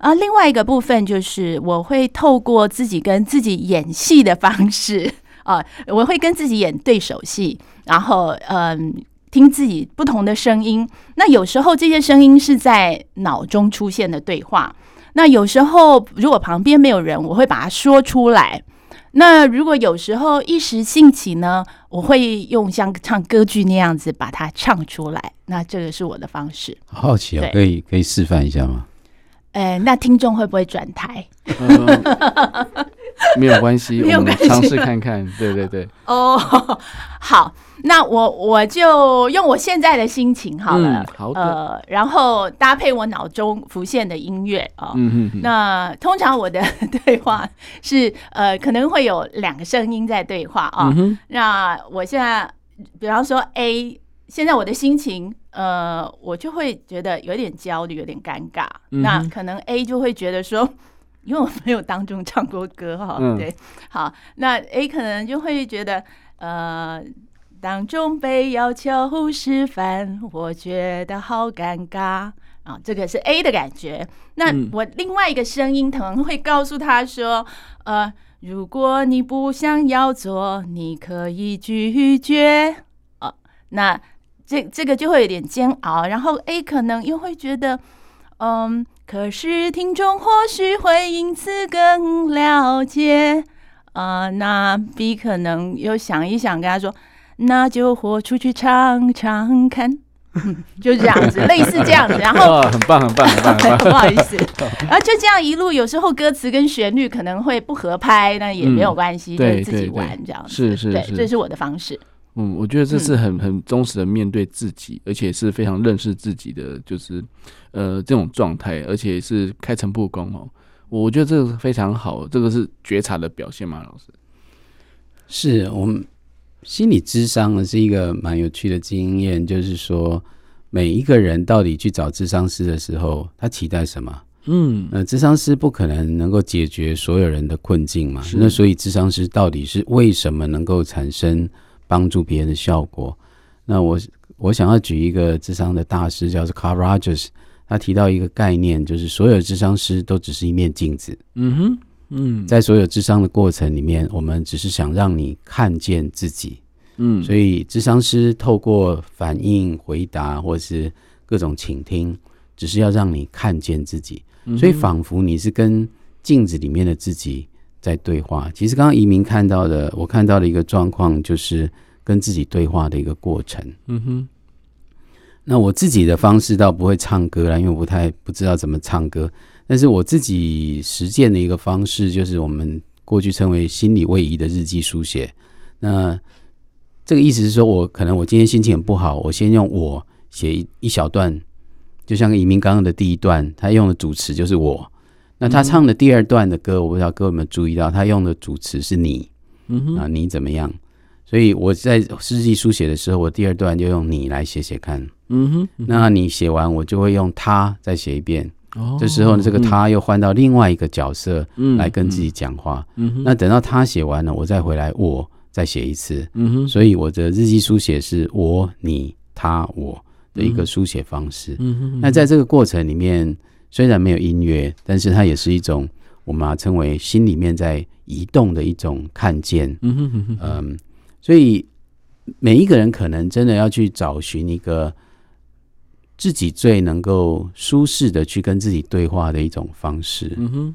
啊，另外一个部分就是我会透过自己跟自己演戏的方式啊，我会跟自己演对手戏，然后嗯，听自己不同的声音。那有时候这些声音是在脑中出现的对话，那有时候如果旁边没有人，我会把它说出来。那如果有时候一时兴起呢，我会用像唱歌剧那样子把它唱出来。那这个是我的方式。好奇啊，可以可以示范一下吗？哎，那听众会不会转台？呃、没有关系，我们尝试看看。对对对。哦，好，那我我就用我现在的心情好了。嗯、好的。呃，然后搭配我脑中浮现的音乐啊。哦、嗯哼哼。那通常我的 对话是呃，可能会有两个声音在对话啊。哦嗯、那我现在，比方说 A，现在我的心情。呃，我就会觉得有点焦虑，有点尴尬。嗯、那可能 A 就会觉得说，因为我没有当众唱过歌哈，嗯、对，好，那 A 可能就会觉得，呃，当众被要求示范，我觉得好尴尬啊，这个是 A 的感觉。那我另外一个声音可能会告诉他说，呃，如果你不想要做，你可以拒绝啊，那。这这个就会有点煎熬，然后 A 可能又会觉得，嗯，可是听众或许会因此更了解啊、呃，那 B 可能又想一想，跟他说，那就豁出去尝尝看。就这样子，类似这样子，然后很棒，很棒，很棒，很棒，不好意思，然后就这样一路，有时候歌词跟旋律可能会不合拍，那也没有关系，就自己玩这样子，是是是，这是我的方式。嗯，我觉得这是很很忠实的面对自己，而且是非常认识自己的，就是呃这种状态，而且是开诚布公哦。我觉得这个非常好，这个是觉察的表现吗？老师，是我们。心理智商呢是一个蛮有趣的经验，就是说每一个人到底去找智商师的时候，他期待什么？嗯，呃，智商师不可能能够解决所有人的困境嘛。那所以智商师到底是为什么能够产生帮助别人的效果？那我我想要举一个智商的大师，叫做 Carl Rogers，他提到一个概念，就是所有智商师都只是一面镜子。嗯哼。嗯，在所有智商的过程里面，我们只是想让你看见自己。嗯，所以智商师透过反应、回答或是各种倾听，只是要让你看见自己。所以仿佛你是跟镜子里面的自己在对话。其实刚刚移民看到的，我看到的一个状况，就是跟自己对话的一个过程。嗯哼。那我自己的方式倒不会唱歌啦，因为我不太不知道怎么唱歌。但是我自己实践的一个方式，就是我们过去称为心理位移的日记书写。那这个意思是说，我可能我今天心情很不好，我先用我写一一小段，就像移民刚刚的第一段，他用的主词就是我。那他唱的第二段的歌，我不知道各位有没有注意到，他用的主词是你。嗯哼，啊，你怎么样？所以我在日记书写的时候，我第二段就用你来写写看。嗯哼，那你写完，我就会用他再写一遍。哦，这时候呢，这个他又换到另外一个角色来跟自己讲话。嗯哼、那等到他写完了，我再回来，我再写一次。嗯哼，所以我的日记书写是我、你、他、我的一个书写方式。嗯哼，那在这个过程里面，虽然没有音乐，但是它也是一种我们称为心里面在移动的一种看见。嗯哼嗯，所以每一个人可能真的要去找寻一个。自己最能够舒适的去跟自己对话的一种方式。嗯哼，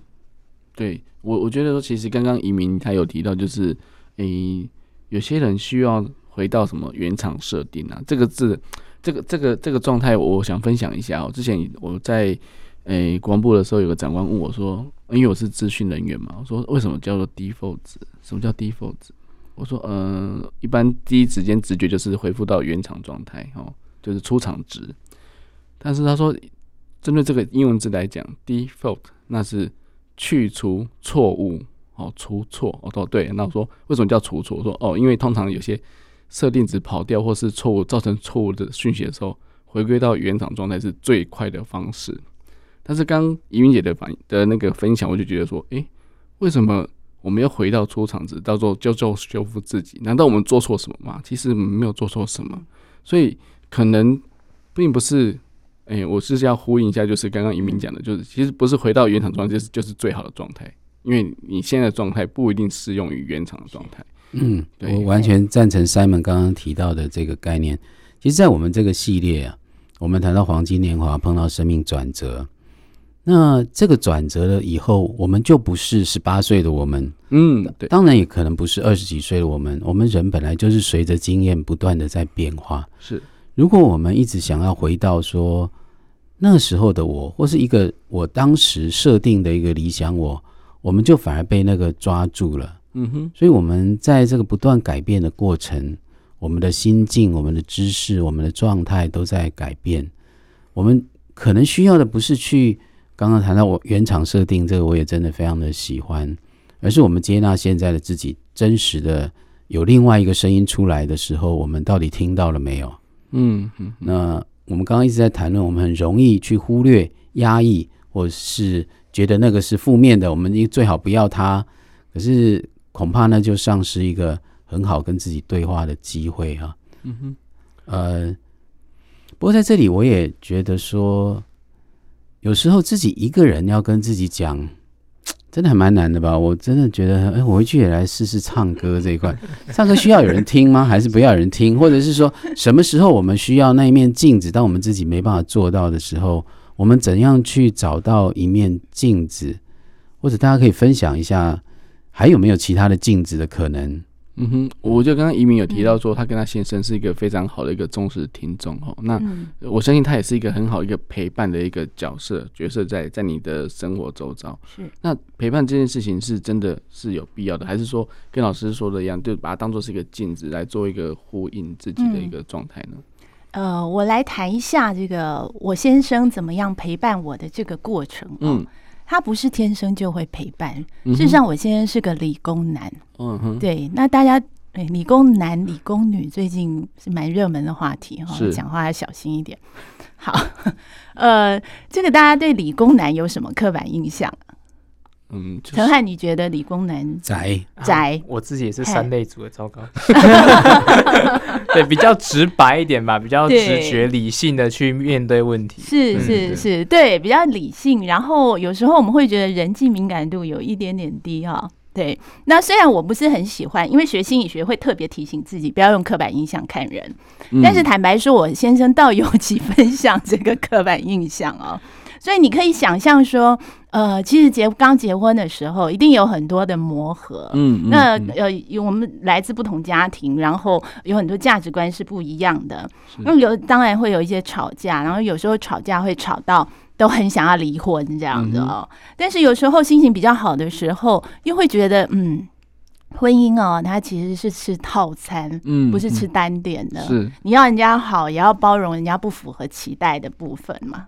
对我我觉得说，其实刚刚移民他有提到，就是诶、欸，有些人需要回到什么原厂设定啊，这个字，这个这个这个状态，我想分享一下哦。之前我在诶、欸、国防部的时候，有个长官问我说，因为我是资讯人员嘛，我说为什么叫做 default？什么叫 default？我说，嗯、呃，一般第一时间直觉就是恢复到原厂状态哦，就是出厂值。但是他说，针对这个英文字来讲，default 那是去除错误哦，除错哦，哦对。那我说为什么叫除错？我说哦，因为通常有些设定值跑掉或是错误造成错误的讯息的时候，回归到原厂状态是最快的方式。但是刚移民姐的反的那个分享，我就觉得说，诶，为什么我们要回到出厂值，到时候就做修复自己？难道我们做错什么吗？其实没有做错什么，所以可能并不是。哎、欸，我是要呼应一下，就是刚刚移民讲的，就是其实不是回到原厂状态，就是就是最好的状态，因为你现在的状态不一定适用于原厂的状态。嗯，对，我完全赞成 Simon 刚刚提到的这个概念。其实，在我们这个系列啊，我们谈到黄金年华碰到生命转折，那这个转折了以后，我们就不是十八岁的我们，嗯，对，当然也可能不是二十几岁的我们。我们人本来就是随着经验不断的在变化，是。如果我们一直想要回到说那时候的我，或是一个我当时设定的一个理想我，我们就反而被那个抓住了。嗯哼，所以我们在这个不断改变的过程，我们的心境、我们的知识、我们的状态都在改变。我们可能需要的不是去刚刚谈到我原厂设定这个，我也真的非常的喜欢，而是我们接纳现在的自己，真实的有另外一个声音出来的时候，我们到底听到了没有？嗯，那我们刚刚一直在谈论，我们很容易去忽略、压抑，或是觉得那个是负面的，我们最好不要它。可是恐怕那就丧失一个很好跟自己对话的机会啊。嗯哼，呃，不过在这里我也觉得说，有时候自己一个人要跟自己讲。真的还蛮难的吧？我真的觉得，哎，我回去也来试试唱歌这一块。唱歌需要有人听吗？还是不要有人听？或者是说，什么时候我们需要那一面镜子？当我们自己没办法做到的时候，我们怎样去找到一面镜子？或者大家可以分享一下，还有没有其他的镜子的可能？嗯哼，我就刚刚移民有提到说，他跟他先生是一个非常好的一个忠实听众哦。那我相信他也是一个很好一个陪伴的一个角色角色在在你的生活周遭。是，那陪伴这件事情是真的是有必要的，还是说跟老师说的一样，就把它当做是一个镜子来做一个呼应自己的一个状态呢？呃，我来谈一下这个我先生怎么样陪伴我的这个过程。嗯。他不是天生就会陪伴，事实上，我现在是个理工男。嗯哼，对，那大家对理工男、理工女最近是蛮热门的话题哈，讲话要小心一点。好，呃，这个大家对理工男有什么刻板印象？嗯，承翰，你觉得理工男宅宅？我自己也是三类组的，糟糕。对，比较直白一点吧，比较直觉、理性的去面对问题。是是是，对，比较理性。然后有时候我们会觉得人际敏感度有一点点低哈。对，那虽然我不是很喜欢，因为学心理学会特别提醒自己不要用刻板印象看人。但是坦白说，我先生倒有几分像这个刻板印象哦。所以你可以想象说，呃，其实结刚结婚的时候，一定有很多的磨合。嗯，嗯，那呃，我们来自不同家庭，然后有很多价值观是不一样的。那有当然会有一些吵架，然后有时候吵架会吵到都很想要离婚这样子哦。嗯、但是有时候心情比较好的时候，又会觉得，嗯，婚姻哦，它其实是吃套餐，嗯，不是吃单点的。是，你要人家好，也要包容人家不符合期待的部分嘛。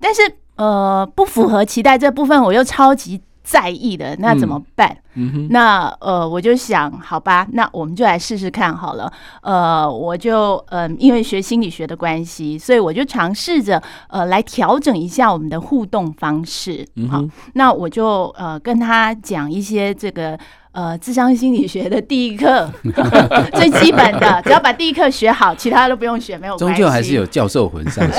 但是。呃，不符合期待这部分，我又超级在意的，那怎么办？嗯嗯、那呃，我就想，好吧，那我们就来试试看好了。呃，我就嗯、呃，因为学心理学的关系，所以我就尝试着呃来调整一下我们的互动方式。嗯、好，那我就呃跟他讲一些这个呃智商心理学的第一课，最基本的，只要把第一课学好，其他都不用学，没有关系。终究还是有教授魂上。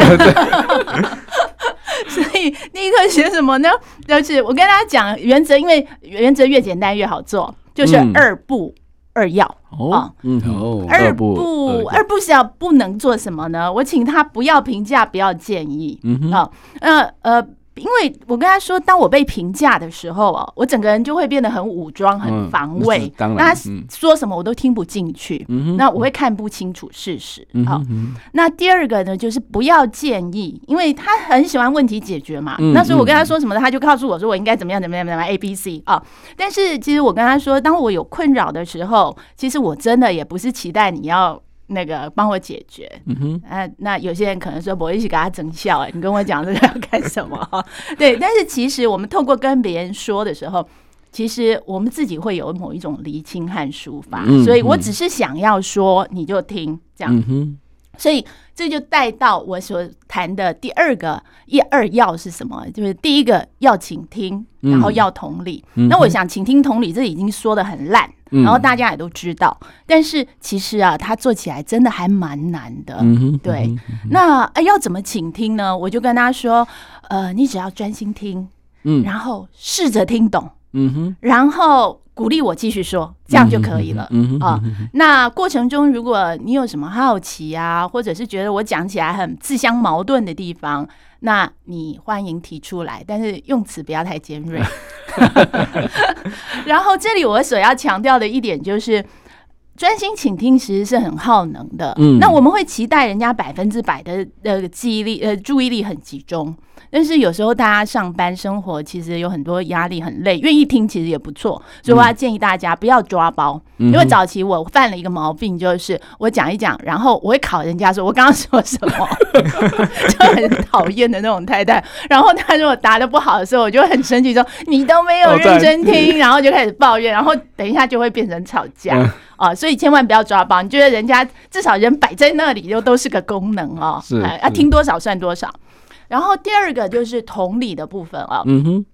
所以第一课学什么呢？就是我跟大家讲原则，因为原则越简单越好做，就是二不二要哦，嗯哦，二不二不是要不能做什么呢？我请他不要评价，不要建议，嗯好，呃呃。因为我跟他说，当我被评价的时候哦，我整个人就会变得很武装、很防卫。那他说什么我都听不进去，那我会看不清楚事实。好，那第二个呢，就是不要建议，因为他很喜欢问题解决嘛。那时候我跟他说什么，他就告诉我说我应该怎么样、怎么样、怎么样，A、B、C 啊。但是其实我跟他说，当我有困扰的时候，其实我真的也不是期待你要。那个帮我解决，嗯哼，啊，那有些人可能说我一起给他整笑，哎，你跟我讲这个要干什么？对，但是其实我们透过跟别人说的时候，其实我们自己会有某一种厘清和抒发，嗯、所以我只是想要说，你就听这样，所以这就带到我所谈的第二个一二要是什么？就是第一个要倾听，然后要同理。嗯、那我想倾听同理，这已经说的很烂。然后大家也都知道，嗯、但是其实啊，他做起来真的还蛮难的。嗯、对，嗯、那哎，要怎么倾听呢？我就跟他说，呃，你只要专心听，嗯，然后试着听懂，嗯哼，然后鼓励我继续说，这样就可以了。嗯啊，那过程中如果你有什么好奇啊，或者是觉得我讲起来很自相矛盾的地方，那你欢迎提出来，但是用词不要太尖锐。然后这里我所要强调的一点就是，专心倾听其实是很耗能的。嗯，那我们会期待人家百分之百的呃记忆力呃注意力很集中。但是有时候大家上班生活其实有很多压力，很累，愿意听其实也不错。所以我要建议大家不要抓包，嗯、因为早期我犯了一个毛病，就是我讲一讲，然后我会考人家说我刚刚说什么，就很讨厌的那种太太。然后他如果答的不好的时候，我就很生气，说你都没有认真听，然后就开始抱怨，然后等一下就会变成吵架啊、哦。所以千万不要抓包，你觉得人家至少人摆在那里又都是个功能哦，是啊听多少算多少。然后第二个就是同理的部分啊，嗯哼，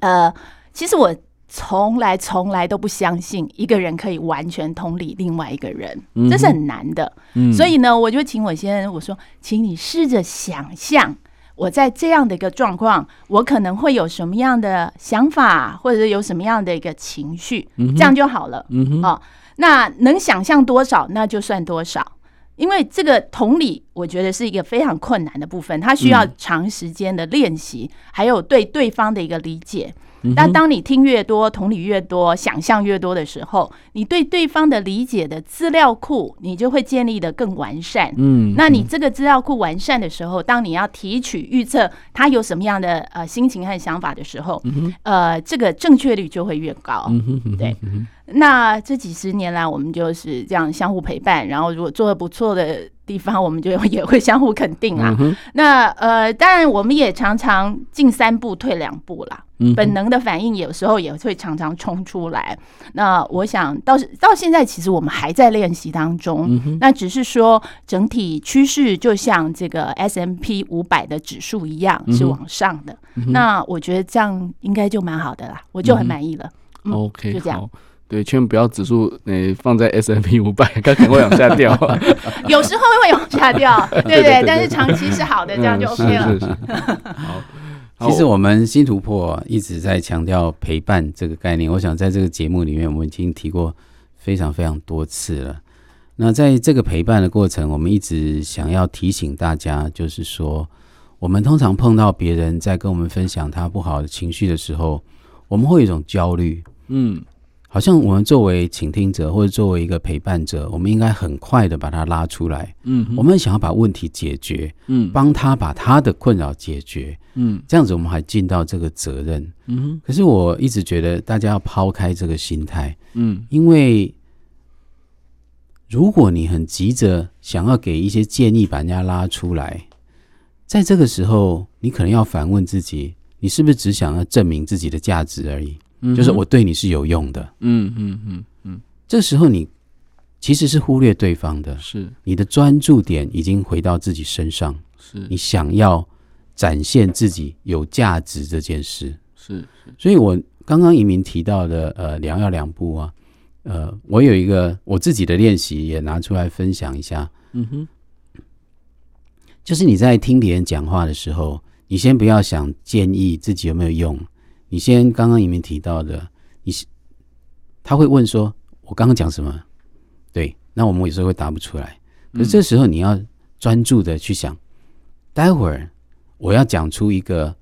呃，其实我从来从来都不相信一个人可以完全同理另外一个人，这是很难的。嗯，所以呢，我就请我先生我说，请你试着想象我在这样的一个状况，我可能会有什么样的想法，或者是有什么样的一个情绪，这样就好了。嗯哼，哦，那能想象多少，那就算多少。因为这个同理，我觉得是一个非常困难的部分，它需要长时间的练习，还有对对方的一个理解。那当你听越多，同理越多，想象越多的时候，你对对方的理解的资料库，你就会建立的更完善。嗯，那你这个资料库完善的时候，当你要提取预测他有什么样的呃心情和想法的时候，呃，这个正确率就会越高。嗯对。那这几十年来，我们就是这样相互陪伴，然后如果做的不错的地方，我们就也会相互肯定啊。嗯、那呃，当然我们也常常进三步退两步啦。嗯、本能的反应有时候也会常常冲出来。那我想到到现在，其实我们还在练习当中。嗯、那只是说整体趋势就像这个 S M P 五百的指数一样是往上的。嗯、那我觉得这样应该就蛮好的啦，我就很满意了。嗯、OK，就这样。对，千万不要指数诶放在 S M P 五百，它可能会往下掉。有时候会往下掉，对不对，对？但是长期是好的，这样就 OK 了。嗯、是是是好，其实我们新突破一直在强调陪伴这个概念。我想在这个节目里面，我们已经提过非常非常多次了。那在这个陪伴的过程，我们一直想要提醒大家，就是说，我们通常碰到别人在跟我们分享他不好的情绪的时候，我们会有一种焦虑，嗯。好像我们作为倾听者或者作为一个陪伴者，我们应该很快的把他拉出来。嗯，我们想要把问题解决，嗯，帮他把他的困扰解决，嗯，这样子我们还尽到这个责任。嗯，可是我一直觉得大家要抛开这个心态，嗯，因为如果你很急着想要给一些建议把人家拉出来，在这个时候，你可能要反问自己，你是不是只想要证明自己的价值而已？就是我对你是有用的，嗯嗯嗯嗯，这时候你其实是忽略对方的，是。你的专注点已经回到自己身上，是。你想要展现自己有价值这件事，是是。所以我刚刚移民提到的，呃，良药两不啊，呃，我有一个我自己的练习也拿出来分享一下，嗯哼，就是你在听别人讲话的时候，你先不要想建议自己有没有用。你先刚刚里面提到的，你他会问说：“我刚刚讲什么？”对，那我们有时候会答不出来。可是这时候你要专注的去想，待会儿我要讲出一个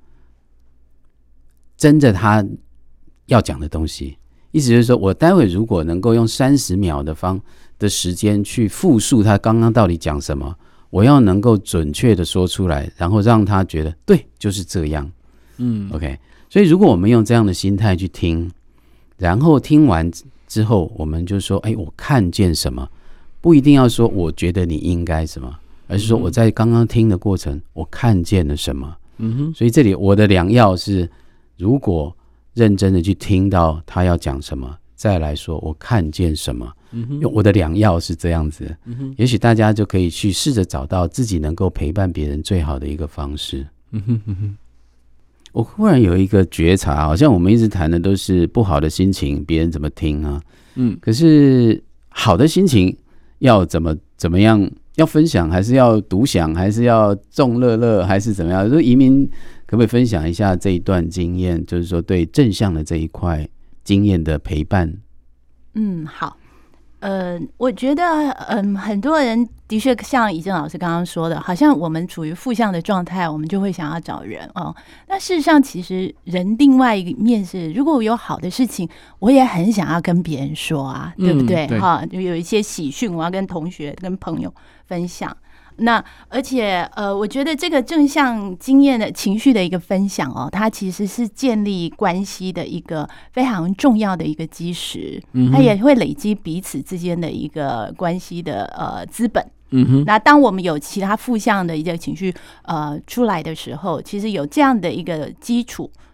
真的他要讲的东西。意思就是说，我待会如果能够用三十秒的方的时间去复述他刚刚到底讲什么，我要能够准确的说出来，然后让他觉得对，就是这样。嗯，OK。所以，如果我们用这样的心态去听，然后听完之后，我们就说：“哎，我看见什么？”不一定要说“我觉得你应该什么”，而是说我在刚刚听的过程，我看见了什么。嗯哼。所以这里我的良药是：如果认真的去听到他要讲什么，再来说我看见什么。嗯哼。用我的良药是这样子。嗯哼。也许大家就可以去试着找到自己能够陪伴别人最好的一个方式。嗯哼嗯哼。我忽然有一个觉察，好像我们一直谈的都是不好的心情，别人怎么听啊？嗯，可是好的心情要怎么怎么样？要分享，还是要独享，还是要众乐乐，还是怎么样？说移民可不可以分享一下这一段经验？就是说对正向的这一块经验的陪伴。嗯，好。呃，我觉得，嗯，很多人的确像以正老师刚刚说的，好像我们处于负向的状态，我们就会想要找人哦。那事实上，其实人另外一面是，如果我有好的事情，我也很想要跟别人说啊，对。不对？哈、嗯，就有一些喜讯，我要跟同学、跟朋友分享。那而且呃，我觉得这个正向经验的情绪的一个分享哦，它其实是建立关系的一个非常重要的一个基石，嗯，它也会累积彼此之间的一个关系的呃资本，嗯哼。那当我们有其他负向的一个情绪呃出来的时候，其实有这样的一个基础，那。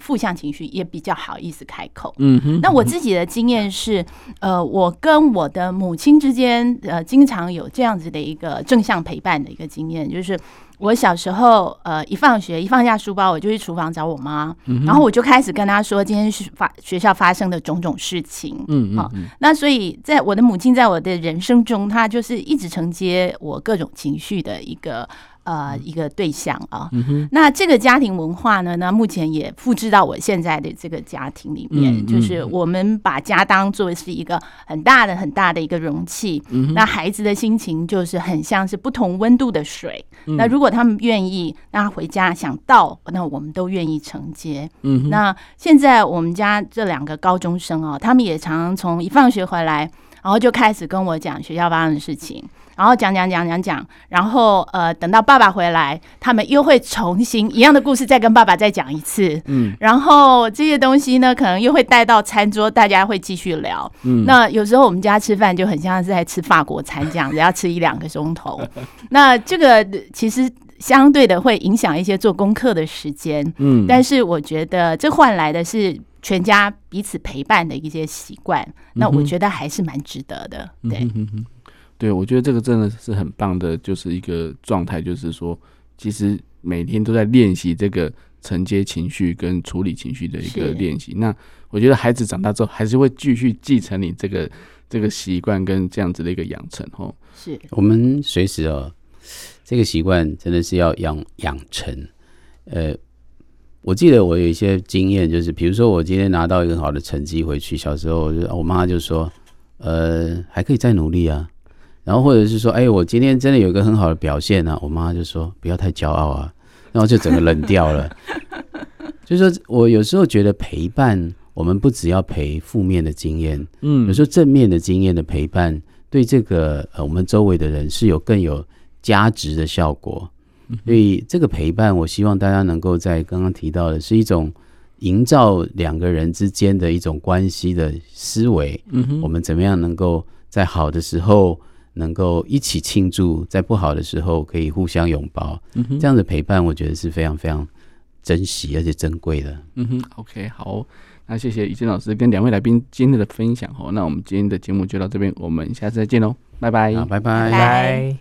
负向情绪也比较好意思开口。嗯哼。那我自己的经验是，呃，我跟我的母亲之间，呃，经常有这样子的一个正向陪伴的一个经验，就是我小时候，呃，一放学一放下书包，我就去厨房找我妈，然后我就开始跟她说今天是发学校发生的种种事情。嗯好，那所以在我的母亲在我的人生中，她就是一直承接我各种情绪的一个。呃一个对象啊。嗯、那这个家庭文化呢，那目前也复制到我现在的这个家庭里面，嗯、就是我们把家当做是一个很大的、很大的一个容器。嗯、那孩子的心情就是很像是不同温度的水。嗯、那如果他们愿意，那回家想倒，那我们都愿意承接。嗯，那现在我们家这两个高中生哦，他们也常常从一放学回来。然后就开始跟我讲学校发生的事情，然后讲讲讲讲讲，然后呃，等到爸爸回来，他们又会重新一样的故事再跟爸爸再讲一次，嗯，然后这些东西呢，可能又会带到餐桌，大家会继续聊，嗯，那有时候我们家吃饭就很像是在吃法国餐这样子，要吃一两个钟头，那这个其实相对的会影响一些做功课的时间，嗯，但是我觉得这换来的是。全家彼此陪伴的一些习惯，那我觉得还是蛮值得的。对，嗯哼哼，对，我觉得这个真的是很棒的，就是一个状态，就是说，其实每天都在练习这个承接情绪跟处理情绪的一个练习。那我觉得孩子长大之后，还是会继续继承你这个这个习惯跟这样子的一个养成。哦，是我们随时哦，这个习惯真的是要养养成，呃。我记得我有一些经验，就是比如说我今天拿到一个很好的成绩回去，小时候我就我妈就说，呃，还可以再努力啊。然后或者是说，哎，我今天真的有一个很好的表现啊，我妈就说不要太骄傲啊。然后就整个冷掉了。就是说我有时候觉得陪伴，我们不只要陪负面的经验，嗯，有时候正面的经验的陪伴，对这个呃我们周围的人是有更有价值的效果。所以这个陪伴，我希望大家能够在刚刚提到的是一种营造两个人之间的一种关系的思维。嗯哼，我们怎么样能够在好的时候能够一起庆祝，在不好的时候可以互相拥抱。嗯哼，这样的陪伴，我觉得是非常非常珍惜而且珍贵的。嗯哼，OK，好，那谢谢怡珍老师跟两位来宾今天的分享哦。那我们今天的节目就到这边，我们下次再见喽，拜拜，好，拜拜，拜拜。